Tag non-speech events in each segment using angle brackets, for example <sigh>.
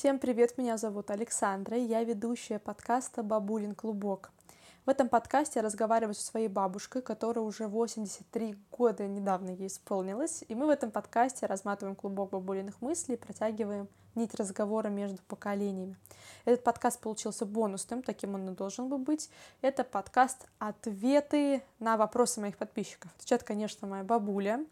Всем привет, меня зовут Александра, и я ведущая подкаста «Бабулин клубок». В этом подкасте я разговариваю со своей бабушкой, которая уже 83 года недавно ей исполнилось, и мы в этом подкасте разматываем клубок бабулиных мыслей, протягиваем нить разговора между поколениями. Этот подкаст получился бонусным, таким он и должен был быть. Это подкаст «Ответы на вопросы моих подписчиков». Отвечает, конечно, моя бабуля.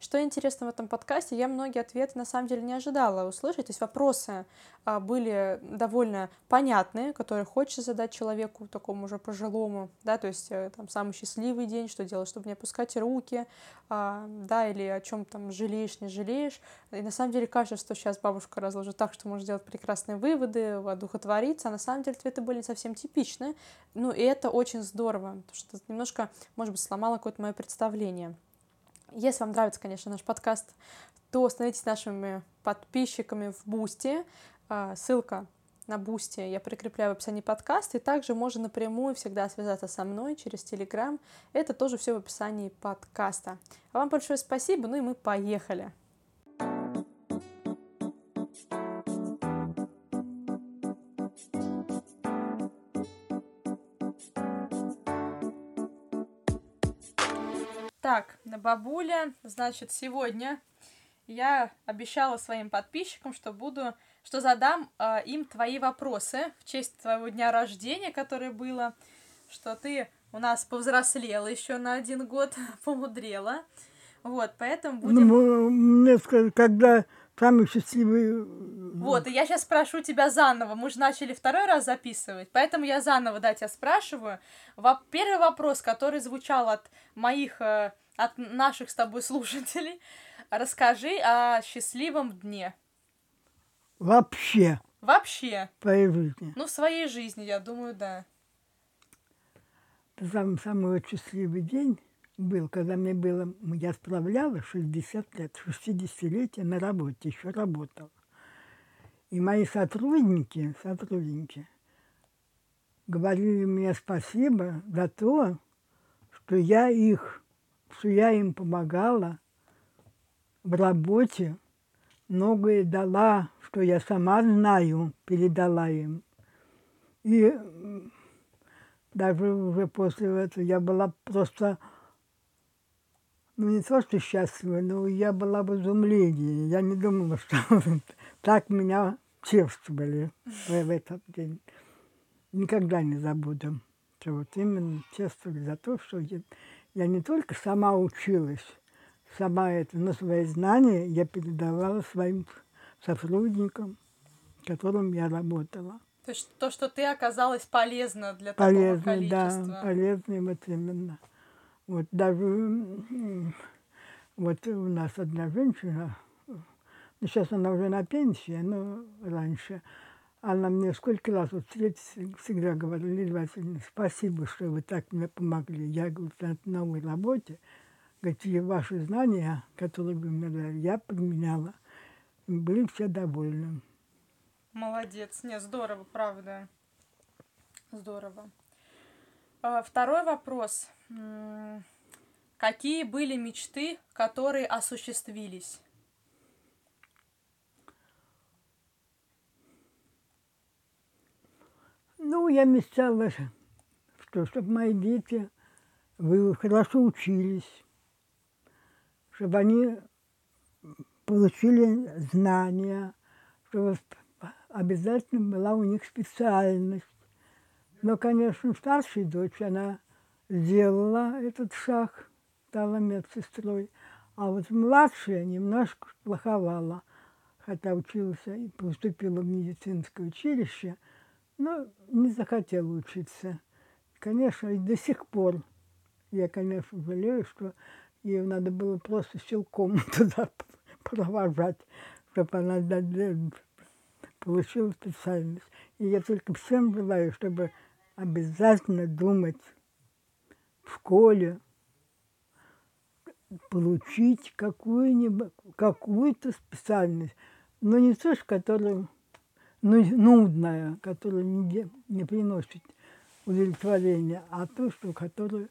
Что интересно в этом подкасте, я многие ответы на самом деле не ожидала услышать. То есть вопросы а, были довольно понятные, которые хочется задать человеку такому уже пожилому, да, то есть э, там самый счастливый день, что делать, чтобы не опускать руки, а, да, или о чем там жалеешь, не жалеешь. И на самом деле кажется, что сейчас бабушка разложит так, что можно сделать прекрасные выводы, одухотвориться, а на самом деле ответы были не совсем типичны. Ну, и это очень здорово, потому что немножко, может быть, сломало какое-то мое представление. Если вам нравится, конечно, наш подкаст, то становитесь нашими подписчиками в Boosty. А, ссылка на Boosty я прикрепляю в описании подкаста, и также можно напрямую всегда связаться со мной через Телеграм. Это тоже все в описании подкаста. А вам большое спасибо, ну и мы поехали. Так, бабуля, значит, сегодня я обещала своим подписчикам, что буду, что задам э, им твои вопросы в честь твоего дня рождения, которое было, что ты у нас повзрослела еще на один год, <laughs> помудрела. Вот, поэтому будем... Ну, мне сказать, когда самый счастливый... Вот, и я сейчас спрошу тебя заново. Мы же начали второй раз записывать, поэтому я заново, да, тебя спрашиваю. Первый вопрос, который звучал от моих, э, от наших с тобой слушателей. Расскажи о счастливом дне. Вообще. Вообще. В твоей жизни. Ну, в своей жизни, я думаю, да. Самый, самый счастливый день был, когда мне было, я справляла 60 лет, 60-летие на работе, еще работал. И мои сотрудники, сотрудники говорили мне спасибо за то, что я их, что я им помогала в работе, многое дала, что я сама знаю, передала им. И даже уже после этого я была просто ну не то, что счастлива, но я была в изумлении. Я не думала, <laughs> что так меня чествовали в этот день. Никогда не забуду, что вот именно чествовали за то, что я, я не только сама училась, сама это, но свои знания я передавала своим сотрудникам, с которым я работала. То есть то, что ты оказалась полезна для полезной, такого количества. Да, полезной вот именно. Вот даже вот у нас одна женщина, ну, сейчас она уже на пенсии, но раньше, она мне сколько раз вот всегда говорила, Васильевна, спасибо, что вы так мне помогли. Я, говорю, на новой работе, и ваши знания, которые вы мне дали, я применяла. Были все довольны. Молодец. Не, здорово, правда. Здорово. А, второй вопрос. Какие были мечты, которые осуществились? Ну, я мечтала, что, чтобы мои дети хорошо учились, чтобы они получили знания, чтобы обязательно была у них специальность. Но, конечно, старшая дочь, она сделала этот шаг, стала медсестрой. А вот младшая немножко плоховала, хотя училась и поступила в медицинское училище, но не захотела учиться. Конечно, и до сих пор я, конечно, жалею, что ее надо было просто силком <laughs> туда провожать, чтобы она получила специальность. И я только всем желаю, чтобы обязательно думать в школе, получить какую-нибудь, какую-то специальность, но не то, которая ну, нудная, которая не, не приносит удовлетворения, а то, что которое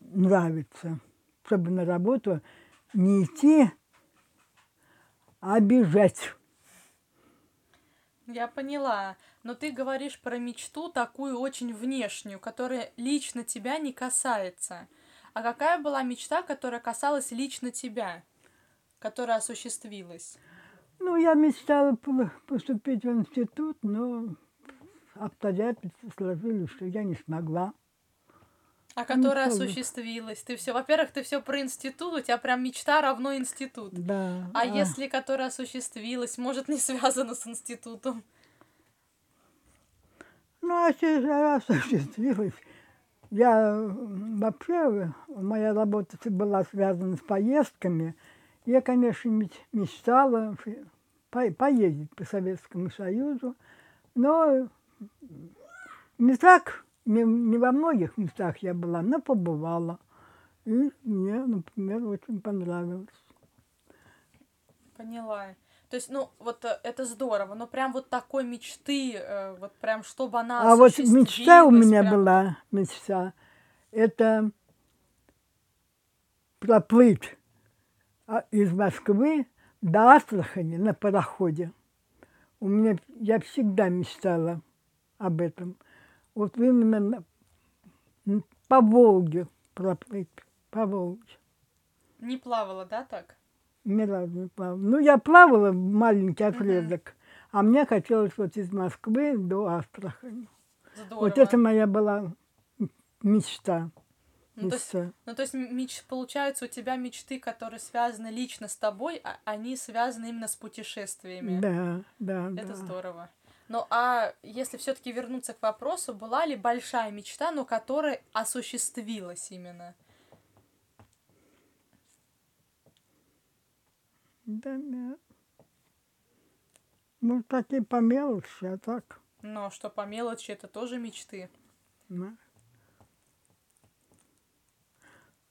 нравится, чтобы на работу не идти, а бежать. Я поняла. Но ты говоришь про мечту такую очень внешнюю, которая лично тебя не касается. А какая была мечта, которая касалась лично тебя, которая осуществилась? Ну, я мечтала поступить в институт, но обстоятельства сложились, что я не смогла. А которая ну, осуществилась. Ты все, во-первых, ты все про институт, у тебя прям мечта равно институт. Да. А, а если которая осуществилась, может, не связана с институтом? Ну, а если осуществилась, я вообще, моя работа была связана с поездками. Я, конечно, мечтала поездить по Советскому Союзу, но не так не, не во многих местах я была, но побывала. И мне, например, очень понравилось. Поняла. То есть, ну, вот э, это здорово, но прям вот такой мечты, э, вот прям, чтобы она А вот мечта у меня прям... была, мечта, это проплыть а, из Москвы до Астрахани на пароходе. У меня, я всегда мечтала об этом вот именно по Волге проплыть, по Волге. Не плавала, да, так? Ни разу не плавала. Ну, я плавала маленький отрезок, а мне хотелось вот из Москвы до Астрахани. Здорово. Вот это моя была мечта. Ну то, есть, ну, то есть, меч, получается, у тебя мечты, которые связаны лично с тобой, а они связаны именно с путешествиями. Да, да, Это да. здорово. Ну а если все-таки вернуться к вопросу, была ли большая мечта, но которая осуществилась именно? Да нет. Ну, такие по мелочи, а так. А что по мелочи, это тоже мечты. Да.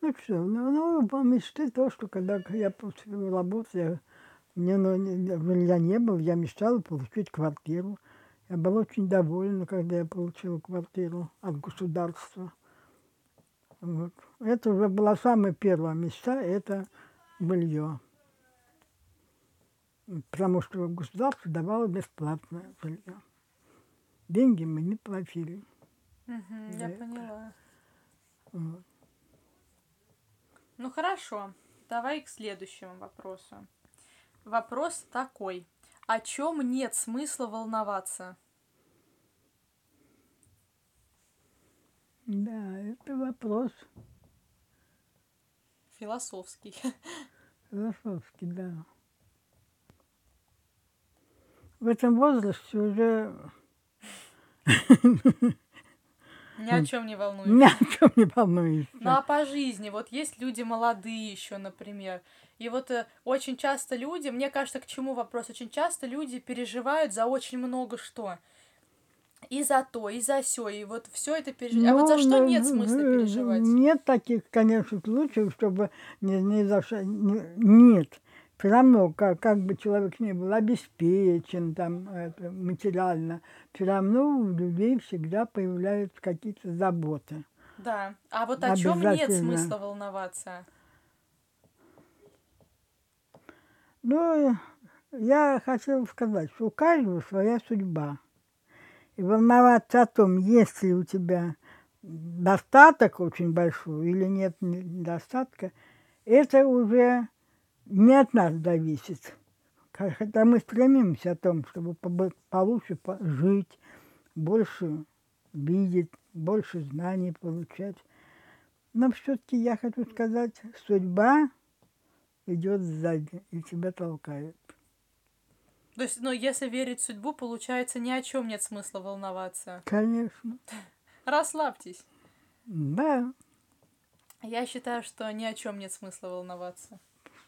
Ну что, ну, ну, по мечты то, что когда я поступила работать, я, мне ну, я не был, я мечтала получить квартиру. Я была очень довольна, когда я получила квартиру от государства. Вот. Это уже была самая первая мечта, это белье. Потому что государство давало бесплатное жилье. Деньги мы не платили. Угу, я поняла. Вот. Ну хорошо, давай к следующему вопросу. Вопрос такой о чем нет смысла волноваться? Да, это вопрос. Философский. <laughs> Философский, да. В этом возрасте уже ни о чем не волнуешься. Ни о чем не волнуешься. Ну а по жизни, вот есть люди молодые еще, например. И вот э, очень часто люди, мне кажется, к чему вопрос, очень часто люди переживают за очень много что. И за то, и за все, и вот все это переживать. Ну, а вот за что ну, нет смысла переживать? Нет таких, конечно, случаев, чтобы не, не за что. Нет все равно, как, как бы человек не был обеспечен там, это, материально, все равно у людей всегда появляются какие-то заботы. Да. А вот о чем нет смысла волноваться? Ну, я хотела сказать, что у каждого своя судьба. И волноваться о том, есть ли у тебя достаток очень большой или нет недостатка, это уже не от нас зависит. Хотя мы стремимся о том, чтобы получше жить, больше видеть, больше знаний получать. Но все-таки я хочу сказать, судьба идет сзади и тебя толкает. То есть, ну, если верить в судьбу, получается, ни о чем нет смысла волноваться. Конечно. Расслабьтесь. Да. Я считаю, что ни о чем нет смысла волноваться.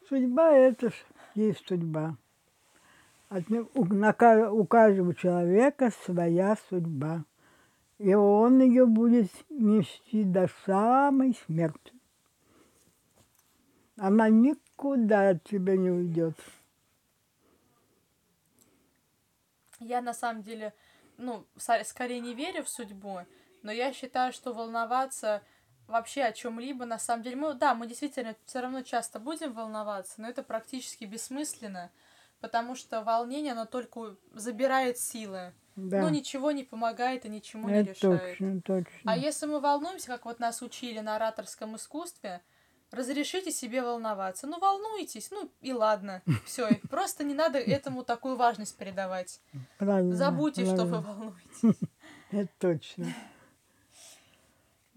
Судьба – это есть судьба. У каждого человека своя судьба. И он ее будет нести до самой смерти. Она никуда от тебя не уйдет. Я на самом деле, ну, скорее не верю в судьбу, но я считаю, что волноваться вообще о чем-либо, на самом деле, мы, да, мы действительно все равно часто будем волноваться, но это практически бессмысленно, потому что волнение, оно только забирает силы. Да. Ну, ничего не помогает и ничего не Это решает. точно, точно. А если мы волнуемся, как вот нас учили на ораторском искусстве, разрешите себе волноваться. Ну, волнуйтесь, ну и ладно. <laughs> Все, просто не надо этому такую важность придавать. Правильно. Забудьте, что вы правильно. волнуетесь. <laughs> Это точно.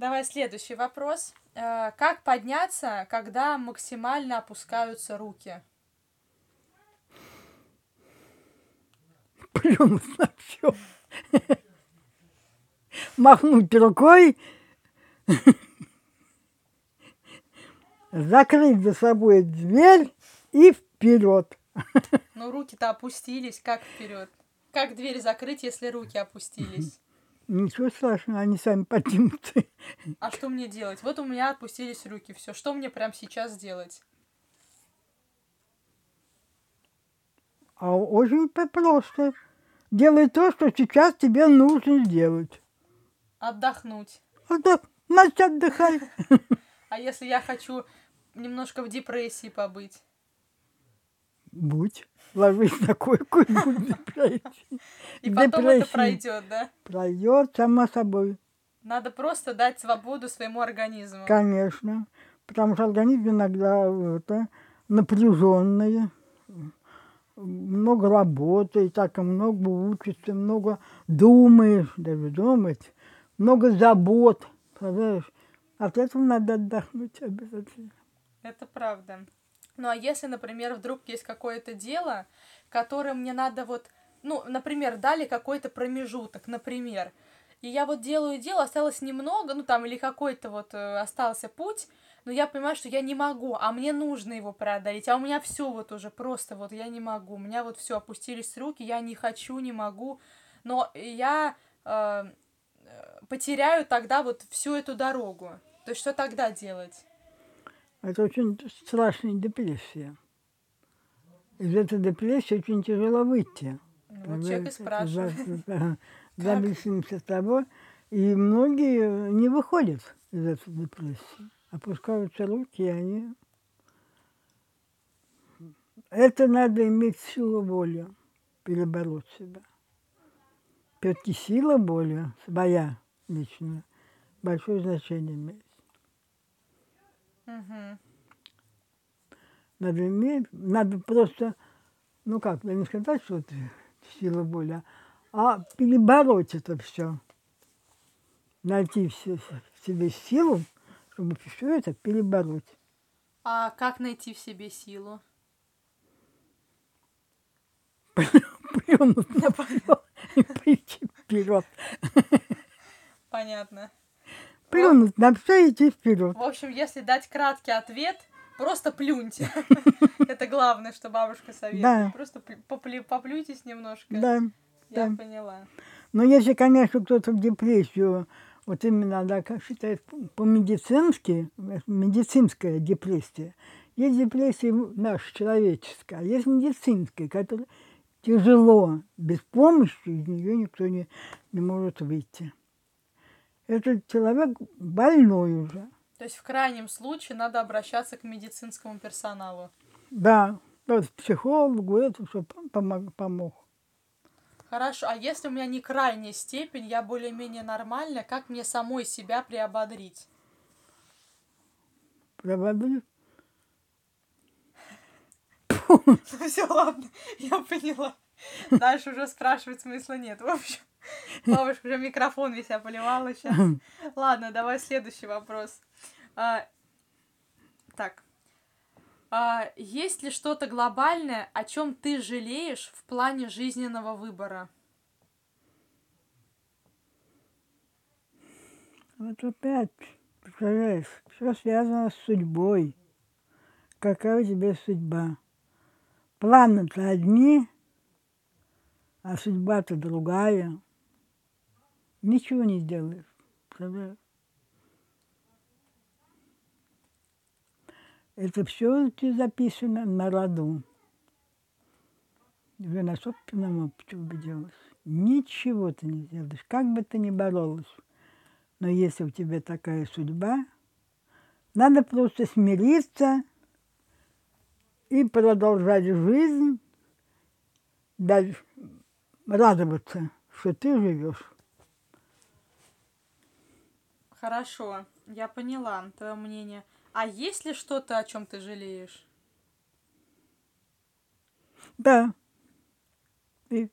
Давай следующий вопрос. Э, Как подняться, когда максимально опускаются руки? <laughs> Плюнуть на все. Махнуть рукой. Закрыть за собой дверь и вперед. Ну, руки-то опустились, как вперед? Как дверь закрыть, если руки опустились? Ничего страшного, они сами поднимутся. А что мне делать? Вот у меня опустились руки, все. Что мне прямо сейчас делать? А очень просто. Делай то, что сейчас тебе нужно сделать. Отдохнуть. Так, значит, отдыхай. А если я хочу немножко в депрессии побыть? Будь. Ложись на койку и в депрессии. И потом это пройдет, да? Пройдет само собой. Надо просто дать свободу своему организму. Конечно. Потому что организм иногда это, напряженный, много работает, так и много учится, много думаешь, даже думать, много забот, понимаешь? От этого надо отдохнуть обязательно. Это правда. Ну а если, например, вдруг есть какое-то дело, которое мне надо вот, ну, например, дали какой-то промежуток, например, и я вот делаю дело, осталось немного, ну там или какой-то вот э, остался путь, но я понимаю, что я не могу, а мне нужно его преодолеть, а у меня все вот уже просто вот я не могу, у меня вот все опустились руки, я не хочу, не могу, но я э, э, потеряю тогда вот всю эту дорогу. То есть что тогда делать? Это очень страшная депрессия. Из этой депрессии очень тяжело выйти. Ну, Вот человек и спрашивает. За- <laughs> того. И многие не выходят из этой депрессии. Опускаются руки, и они... Это надо иметь силу воли, перебороть себя. Все-таки сила воли, своя личная, большое значение имеет. Мгм. Надо иметь, надо просто, ну как, да не сказать, что это сила воли, а перебороть это все. Найти в се- в себе силу, чтобы все это перебороть. А как найти в себе силу? Плюнуть на и пойти вперед. Понятно. Плюнуть на все и идти вперед. В общем, если дать краткий ответ, просто плюньте. <laughs> Это главное, что бабушка советует. Просто пл- поплю- поплюйтесь немножко. Да. Я поняла. Но если, конечно, кто-то в депрессию, вот именно, да, как считает по-медицински, медицинская депрессия, есть депрессия наша человеческая, а есть медицинская, которая тяжело, без помощи из нее никто не, не может выйти. Этот человек больной уже. То есть в крайнем случае надо обращаться к медицинскому персоналу. Да, вот психологу это все помог. помог. Хорошо, а если у меня не крайняя степень, я более-менее нормальная, как мне самой себя приободрить? Проводы. <laughs> Все, ладно, я поняла. Дальше уже спрашивать смысла нет. В общем, <laughs> бабушка уже микрофон весь поливала сейчас. <laughs> Ладно, давай следующий вопрос. А, так. А, есть ли что-то глобальное, о чем ты жалеешь в плане жизненного выбора? Вот опять, представляешь, все связано с судьбой. Какая у тебя судьба? Планы-то одни, а судьба-то другая. Ничего не сделаешь. представляешь? Это все записано на роду. Уже на собственном опыте убедилась. Ничего ты не сделаешь, как бы ты ни боролась. Но если у тебя такая судьба, надо просто смириться и продолжать жизнь дать, радоваться, что ты живешь. Хорошо, я поняла твое мнение. А есть ли что-то, о чем ты жалеешь? Да. И,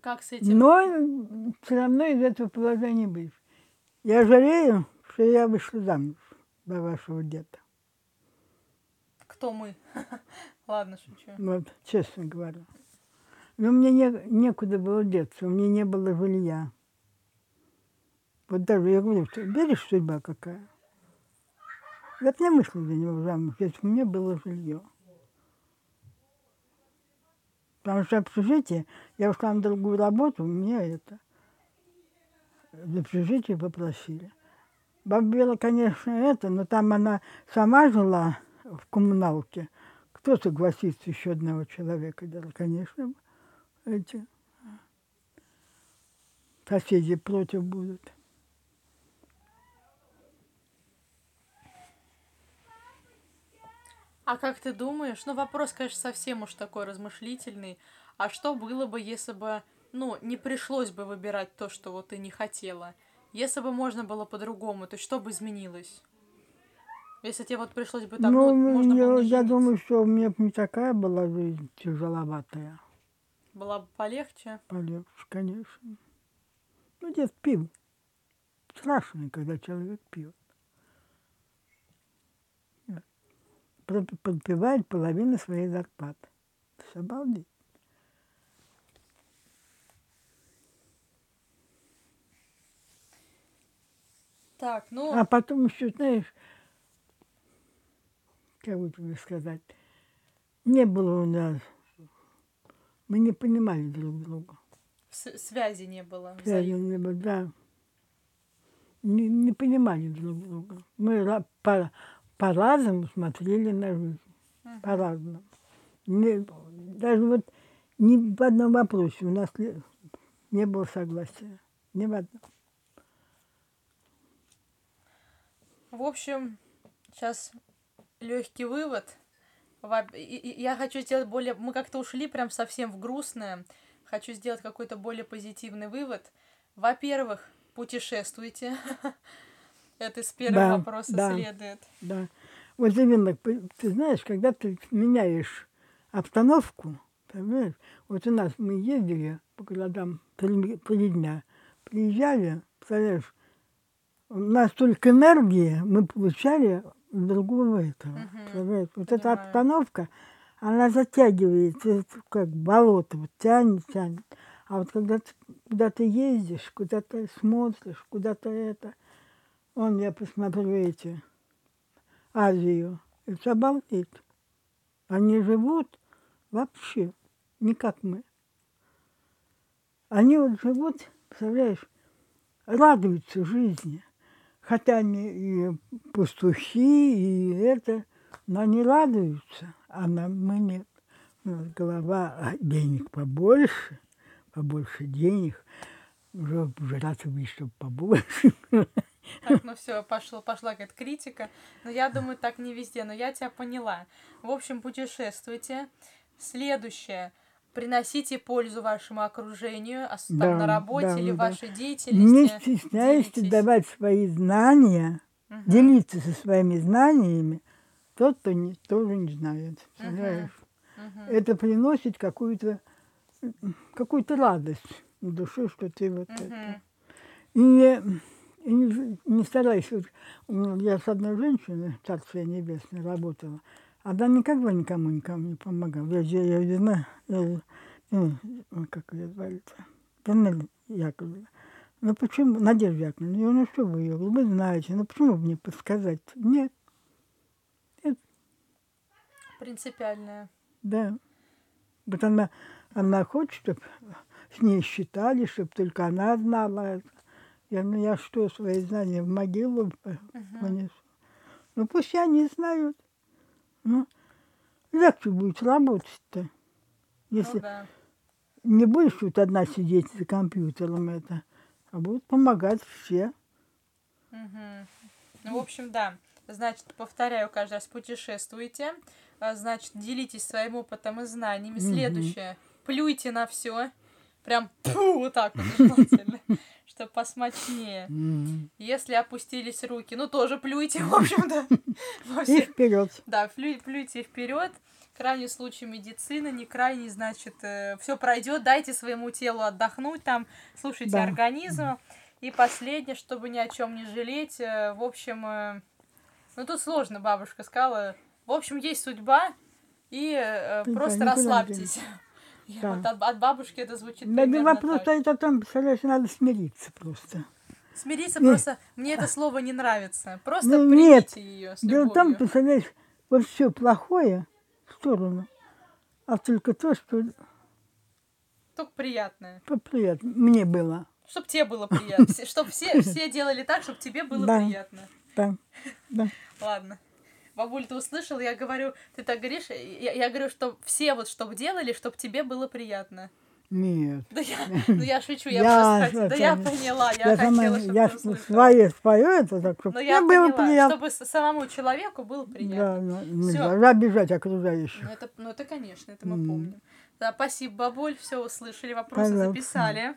Как с этим? но все равно из этого положения быть. Я жалею, что я вышла замуж за вашего деда. Кто мы? <laughs> Ладно, шучу. Вот, честно говоря. Но мне не, некуда было деться, у меня не было жилья. Вот даже я говорю, что видишь, судьба какая? Я бы не вышла за него замуж, если бы у меня было жилье. Потому что общежитие, я ушла на другую работу, у меня это, в общежитие попросили. Баба Бела, конечно, это, но там она сама жила в коммуналке. Кто согласится еще одного человека делать? Конечно, эти соседи против будут. А как ты думаешь? Ну, вопрос, конечно, совсем уж такой размышлительный. А что было бы, если бы, ну, не пришлось бы выбирать то, что вот ты не хотела? Если бы можно было по-другому, то что бы изменилось? Если тебе вот пришлось бы так, ну, ну, можно я, было я думаю, что у меня б не такая была жизнь тяжеловатая. Было бы полегче. Полегче, конечно. Ну, дед пил. Страшно, когда человек пьет. Подпевает половину своей зарплаты. Ж обалдеть. Так, ну, А потом еще, знаешь, как бы тебе сказать, не было у нас, мы не понимали друг друга. с- связи не было. Связи не было, да. Не, не понимали друг друга. Мы по, по-разному смотрели на жизнь. Мгм. По-разному. Не- даже вот ни в одном вопросе у нас не, было согласия. Ни в одном. В общем, сейчас легкий вывод. Я хочу сделать более... Мы как-то ушли прям совсем в грустное. Хочу сделать какой-то более позитивный вывод. Во-первых, путешествуйте. <laughs> Это из первого Да, вопроса да. следует. Да. Вот именно, ты знаешь, когда ты меняешь обстановку, понимаешь, вот у нас мы ездили по городам три, три дня, приезжали, представляешь, у нас только энергии мы получали другого этого. Мгм, понимаешь? Вот эта понимаю. обстановка, она затягивает, как болото, вот тянет, тянет. А вот когда ты куда-то ездишь, куда-то смотришь, куда-то это, он, я посмотрю эти, Азию, это обалдеть. Они живут вообще не как мы. Они вот живут, представляешь, радуются жизни. Хотя они и пастухи, и это, но они радуются, а нам мы нет. У нас голова, а денег побольше, побольше денег. Уже, увидеть, чтобы побольше. <laughs> Так, ну все, пошло, пошла какая-то критика. Но я думаю, так не везде, но я тебя поняла. В общем, путешествуйте. Следующее. Приносите пользу вашему окружению, там, Да, на работе да, или да. вашей Не деятельности. стесняйся делитесь. давать свои знания, Мгм. делиться со своими знаниями. Тот, кто не, тоже не знает. Представляешь? Мгм. Это приносит какую-то какую-то радость в душе, что ты вот это. Мгм. И, не- и не, не старайся. Вот, ну, Я с одной женщиной, Царствие Небесное, работала. Она никогда никому никому не помогала. Я, я, я, знаю, я, э, как ее звали-то? Панель Яковлевна. Ну почему, Надежда Яковлевна, я, ну что вы ее, вы знаете, ну почему бы мне подсказать? Нет, Принципиальная. да. Вот она, она хочет, чтобы с ней считали, чтобы только она знала это. Я, ну я что, свои знания в могилу понесу? Ну пусть они знают. Ну, легче будет работать-то. Если Ну да. не будешь тут одна сидеть за компьютером это, а будут помогать все. Мгм. Ну, в общем, да. Значит, повторяю каждый раз, путешествуйте, А, Значит, делитесь своим опытом и знаниями. Следующее. Плюйте на все. Прям пфу, вот так вот желательно, чтобы посмачнее. М. Если опустились руки, ну тоже плюйте, в общем-то. <laughs> И вперед. Да, плю- плюйте вперед. Крайний случай медицины, не крайний, значит, все пройдет. Дайте своему телу отдохнуть там, слушайте организм. И последнее, чтобы ни о чем не жалеть. э, В общем, э, ну тут сложно, бабушка сказала. В общем, есть судьба, и э, просто расслабьтесь. Я Да. вот от, от бабушки это звучит Да, примерно вопрос так. стоит о том, представляешь, надо смириться просто. Смириться Не. просто, мне это слово не нравится. Просто Ну, нет. примите ее с Дело в том, представляешь, вот все плохое в сторону, а только то, что Только приятное. приятно мне было. Чтоб тебе было приятно. Чтобы все, <laughs> все делали так, чтобы тебе было Да. приятно. Да, да. Ладно. Бабуль, ты услышал? Я говорю, ты так говоришь, я, я говорю, что все вот чтоб делали, чтобы тебе было приятно. Нет. Да я, <laughs> ну я шучу, я, Я просто да я поняла, я, Я, хотела, чтобы я свое спою это, так, чтобы Но я мне было поняла, приятно. чтобы самому человеку было приятно. Да, ну, нельзя обижать окружающих. Ну это, ну это конечно, это мы помним. Да, спасибо, бабуль, все услышали, вопросы Пожалуйста. записали.